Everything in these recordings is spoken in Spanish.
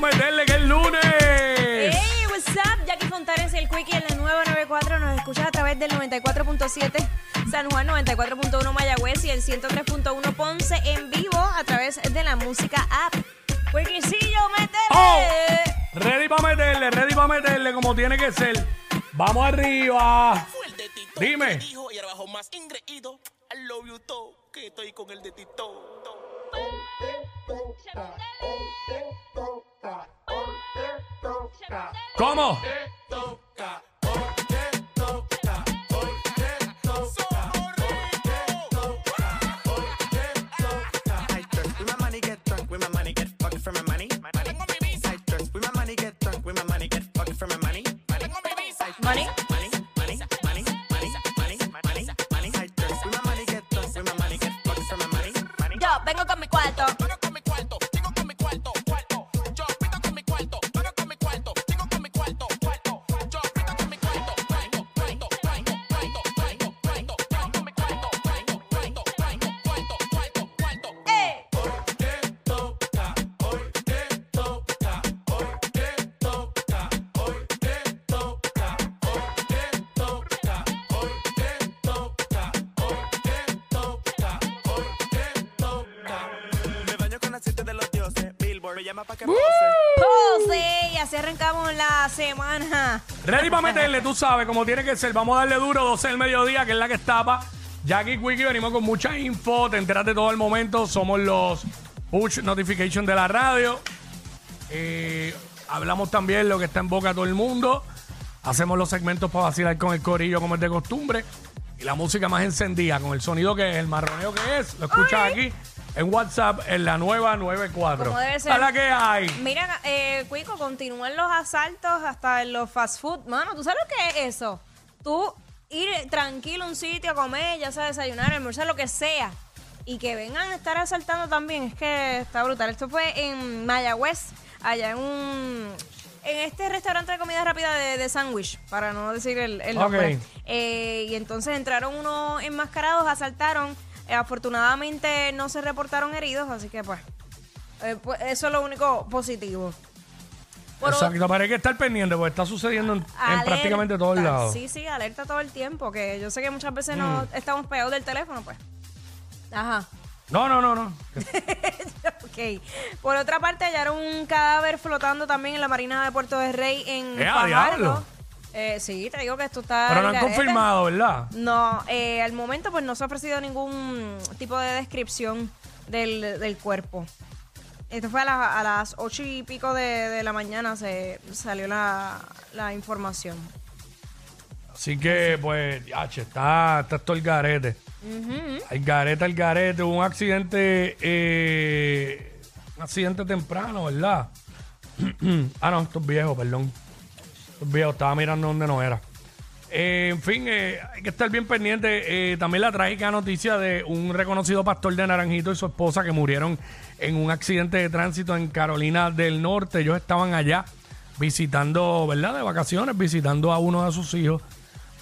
Vamos a meterle que es lunes. Hey, what's up? Jackie Fontanes, el Quickie en la nueva 94. Nos escuchas a través del 94.7 San Juan, 94.1 Mayagüez y el 103.1 Ponce en vivo a través de la música app. Quickiecillo, métele. Oh. Ready para meterle, ready para meterle como tiene que ser. Vamos arriba. Dime. y más ingreído. I love you todo, que estoy con el de Tito. ¿Cómo? I llama pa' que pose. Pose. Y así arrancamos la semana. Ready para meterle, tú sabes, como tiene que ser. Vamos a darle duro 12 del mediodía, que es la que estaba. Jackie Quickie, venimos con mucha info. Te enteras de todo el momento. Somos los push notification de la radio. Eh, hablamos también lo que está en boca de todo el mundo. Hacemos los segmentos para vacilar con el corillo, como es de costumbre. Y la música más encendida, con el sonido que es, el marroneo que es. Lo escuchas aquí en WhatsApp, en la nueva 94. Como debe ser. A la que hay. Mira, eh, Cuico, continúan los asaltos hasta en los fast food. Mano, ¿tú sabes lo que es eso? Tú ir tranquilo a un sitio a comer, ya sea desayunar, almorzar, lo que sea. Y que vengan a estar asaltando también. Es que está brutal. Esto fue en Mayagüez, allá en un... En este restaurante de comida rápida de, de sándwich, para no decir el, el nombre. Eh, y entonces entraron unos enmascarados, asaltaron. Afortunadamente no se reportaron heridos, así que pues, eh, pues, eso es lo único positivo. Por Exacto, pero hay que estar pendiente porque está sucediendo en, prácticamente todos lados. Mm. Sí, sí, alerta todo el tiempo, que yo sé que muchas veces no estamos pegados del teléfono, pues. Ajá. No, no, no, no. Ok. Por otra parte, hallaron un cadáver flotando también en la Marina de Puerto de Rey en ¡Eh, Fajardo. Eh, sí, te digo que esto está... Pero no han garete. confirmado, ¿verdad? No, eh, al momento pues no se ha ofrecido ningún tipo de descripción del, del cuerpo. Esto fue a, la- a las ocho y pico de, de la mañana se salió la, la información. Así que, pues, ya, che, está, está todo el garete. El garete, el garete. Hubo un accidente, eh, un accidente temprano, ¿verdad? ah, no, esto es viejo, perdón. Estaba mirando donde no era. Eh, en fin, eh, hay que estar bien pendiente. Eh, también la trágica noticia de un reconocido pastor de Naranjito y su esposa que murieron en un accidente de tránsito en Carolina del Norte. Ellos estaban allá visitando, ¿verdad? De vacaciones, visitando a uno de sus hijos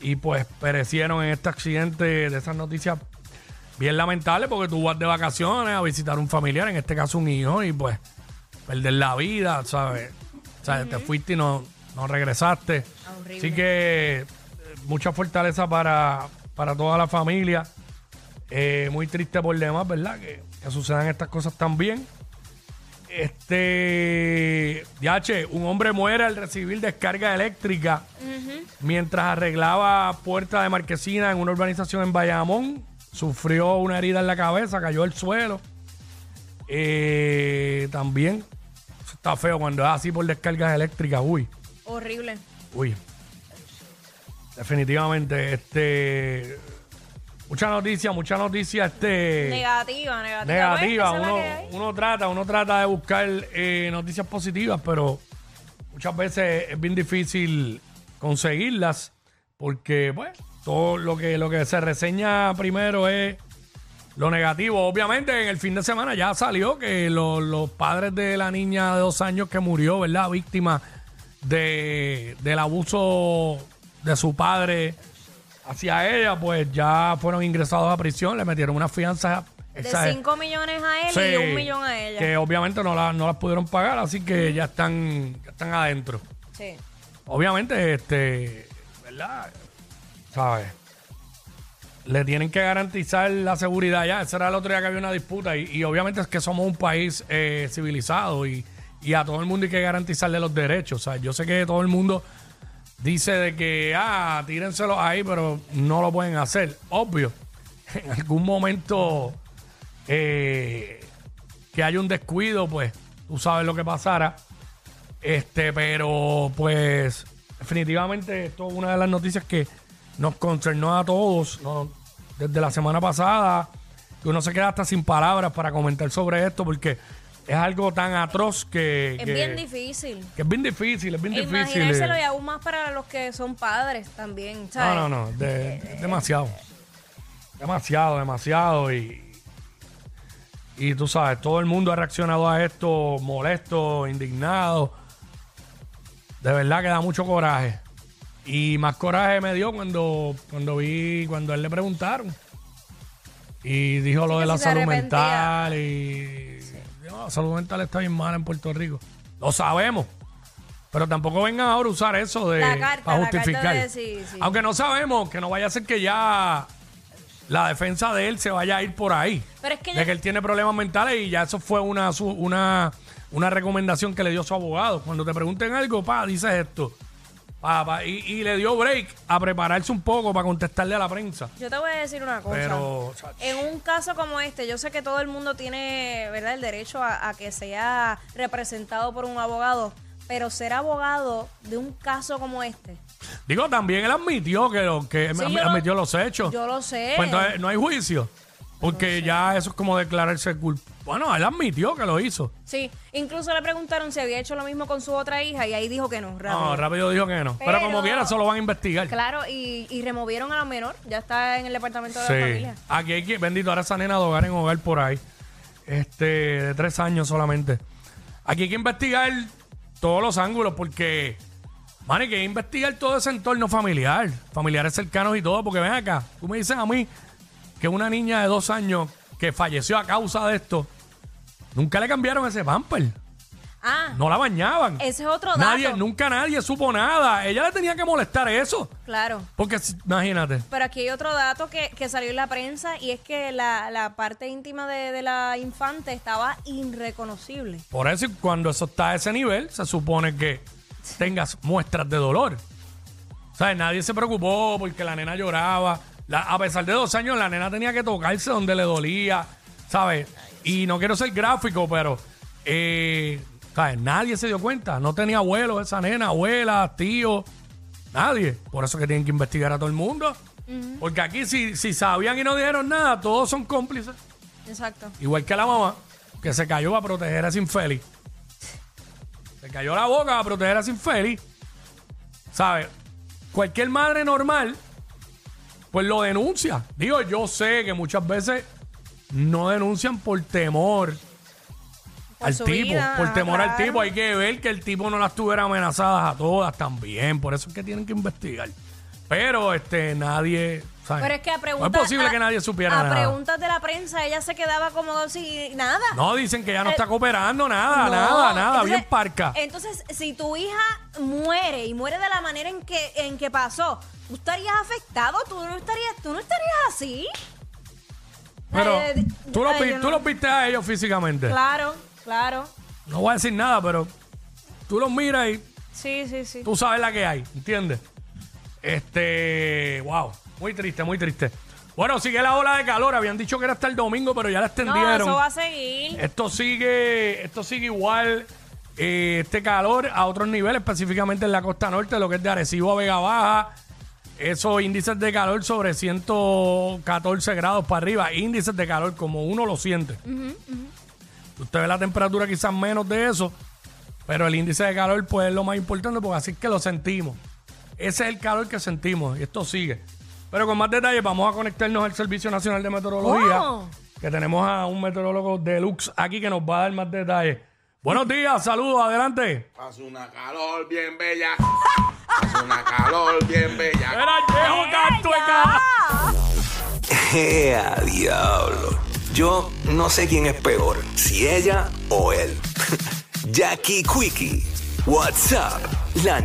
y pues perecieron en este accidente de esas noticias bien lamentables porque tú vas de vacaciones a visitar un familiar, en este caso un hijo, y pues perder la vida, ¿sabes? O sea, te fuiste y no, no regresaste. Horrible. Así que eh, mucha fortaleza para, para toda la familia. Eh, muy triste por demás, ¿verdad? Que, que sucedan estas cosas también. Este. Yache, un hombre muere al recibir descarga eléctrica mientras arreglaba puerta de marquesina en una urbanización en Bayamón. Sufrió una herida en la cabeza, cayó al suelo. Eh, también eso está feo cuando es así por descargas eléctricas. Uy, Horrible. uy. Definitivamente, este. Mucha noticia, mucha noticia, este Negativa, negativa. negativa. Pues, Uno, uno trata, uno trata de buscar eh, noticias positivas, pero muchas veces es bien difícil conseguirlas porque, pues, todo lo que, lo que se reseña primero es lo negativo. Obviamente, en el fin de semana ya salió que lo- los padres de la niña de dos años que murió, ¿verdad? Víctima de, del abuso de su padre hacia ella, pues ya fueron ingresados a prisión, le metieron una fianza De Esa es- 5 millones a él y Sí, de un millón a ella. Que obviamente no, la- no las pudieron pagar, así que ya están, ya están adentro. Sí. Obviamente, este, ¿verdad? ¿Sabes? Le tienen que garantizar la seguridad ya. Ese era el otro día que había una disputa. Y, y obviamente es que somos un país eh, civilizado y, y a todo el mundo hay que garantizarle los derechos. O sea, yo sé que todo el mundo dice de que, ah, tírenselos ahí, pero no lo pueden hacer. Obvio. En algún momento eh, que haya un descuido, pues tú sabes lo que pasara. Este, pero pues definitivamente esto es una de las noticias que nos concernó a todos desde la semana pasada, uno se queda hasta sin palabras para comentar sobre esto porque es algo tan atroz que, Es que- bien difícil. que es bien difícil, es bien E difícil. imaginárselo eh. y aún más para los que son padres también, No, ¿sabes? no, no, de- demasiado. Demasiado, demasiado. Y, y tú sabes, todo el mundo ha reaccionado a esto molesto, indignado. De verdad que da mucho coraje. Y más coraje me dio cuando, cuando vi, cuando él le preguntaron. Y dijo lo de la salud mental. Y no, salud mental está bien mala en Puerto Rico. Lo sabemos. Pero tampoco vengan ahora a usar eso de La carta, para la carta justificar. de- sí, sí. Aunque no sabemos que no vaya a ser que ya la defensa de él se vaya a ir por ahí. Pero es que de ya- que él tiene problemas mentales y ya eso fue una, su- una, una recomendación que le dio su abogado. Cuando te pregunten algo, pa, dices esto. Pa, pa, y, y le dio break a prepararse un poco para contestarle a la prensa. Yo te voy a decir una cosa. Pero, chacho. En un caso como este, yo sé que todo el mundo tiene ¿verdad? el derecho a, a que sea representado por un abogado, pero ser abogado de un caso como este, Digo, también él admitió que, lo- que Sí, am- yo lo- admitió los hechos. yo lo sé. Pues entonces no hay juicio. Porque ya eso es como declararse culpable. Bueno, él admitió que lo hizo. Sí, incluso le preguntaron si había hecho lo mismo con su otra hija y ahí dijo que no. rápido. No, rápido dijo que no. Pero, Pero- como quiera, solo van a investigar. Claro, y, y removieron a la menor, ya está en el departamento de Sí. la familia. Aquí hay que, bendito, ahora esa nena de hogar en hogar por ahí. Este, de tres años solamente. Aquí hay que investigar todos los ángulos porque, man, hay que investigar todo ese entorno familiar, familiares cercanos y todo, porque ven acá, tú me dices a mí que una niña de dos años que falleció a causa de esto, nunca le cambiaron ese pamper. Ah, No la bañaban. ese es otro dato. Nadie, nunca nadie supo nada. Ella le tenía que molestar eso. Claro. Porque, si- imagínate. Pero aquí hay otro dato que, que salió en la prensa y es que la, la parte íntima de, de la infante estaba irreconocible. Por eso, cuando eso está a ese nivel, se supone que tengas muestras de dolor. O sea, nadie se preocupó porque la nena lloraba. La- a pesar de dos años, la nena tenía que tocarse donde le dolía, ¿sabes? Y no quiero ser gráfico, pero, eh, ¿sabes? Nadie se dio cuenta. No tenía abuelos esa nena, abuela, tío, nadie. Por eso que tienen que investigar a todo el mundo. Porque aquí, si, si sabían y no dijeron nada, todos son cómplices. Exacto. Igual que la mamá, que se cayó a proteger a ese infeliz. Se cayó la boca a proteger a ese infeliz. ¿Sabes? Cualquier madre normal, pues lo denuncia. Digo, yo sé que muchas veces no denuncian por temor Por al tipo. vida, por temor al tipo. Hay que ver que el tipo no las tuviera amenazadas a todas también. Por eso es que tienen que investigar. Pero este nadie. ¿sabes? Pero es que a no preguntas. es posible a- que nadie supiera a nada. preguntas de la prensa, ella se quedaba como sin nada. No, dicen que ya no Eh, está cooperando, nada, No. nada, nada, Entonces- bien parca. Entonces, si tu hija muere y muere de la manera en que, en que pasó, ¿tú estarías afectado? ¿Tú no estarías, tú no estarías así? Pero Ay, tú, los, ay, yo tú no- los viste a ellos físicamente. Claro, claro. No voy a decir nada, pero tú los miras y Sí, sí, sí. tú sabes la que hay, ¿entiendes? Este, wow, muy triste, muy triste. Bueno, sigue la ola de calor. Habían dicho que era hasta el domingo, pero ya la No, extendieron. eso va a seguir. Esto sigue, esto sigue igual. eh, este calor a otros niveles, específicamente en la costa norte, lo que es de Arecibo a Vega Baja. Esos índices de calor sobre 114 grados para arriba. Índices de calor como uno lo siente. Usted ve la temperatura quizás menos de eso, pero el índice de calor pues es lo más importante porque así es que lo sentimos. Ese es el calor que sentimos y esto sigue. Pero con más detalles vamos a conectarnos al Servicio Nacional de Meteorología, que tenemos a un meteorólogo deluxe aquí que nos va a dar más detalles. Buenos días, saludos, adelante. Hace una calor bien bella. Hace una calor bien bella. Era el viejo canto de ca- ¡Ea, diablo! Yo no sé quién es peor, si ella o él. Jackie Quickie, WhatsApp, la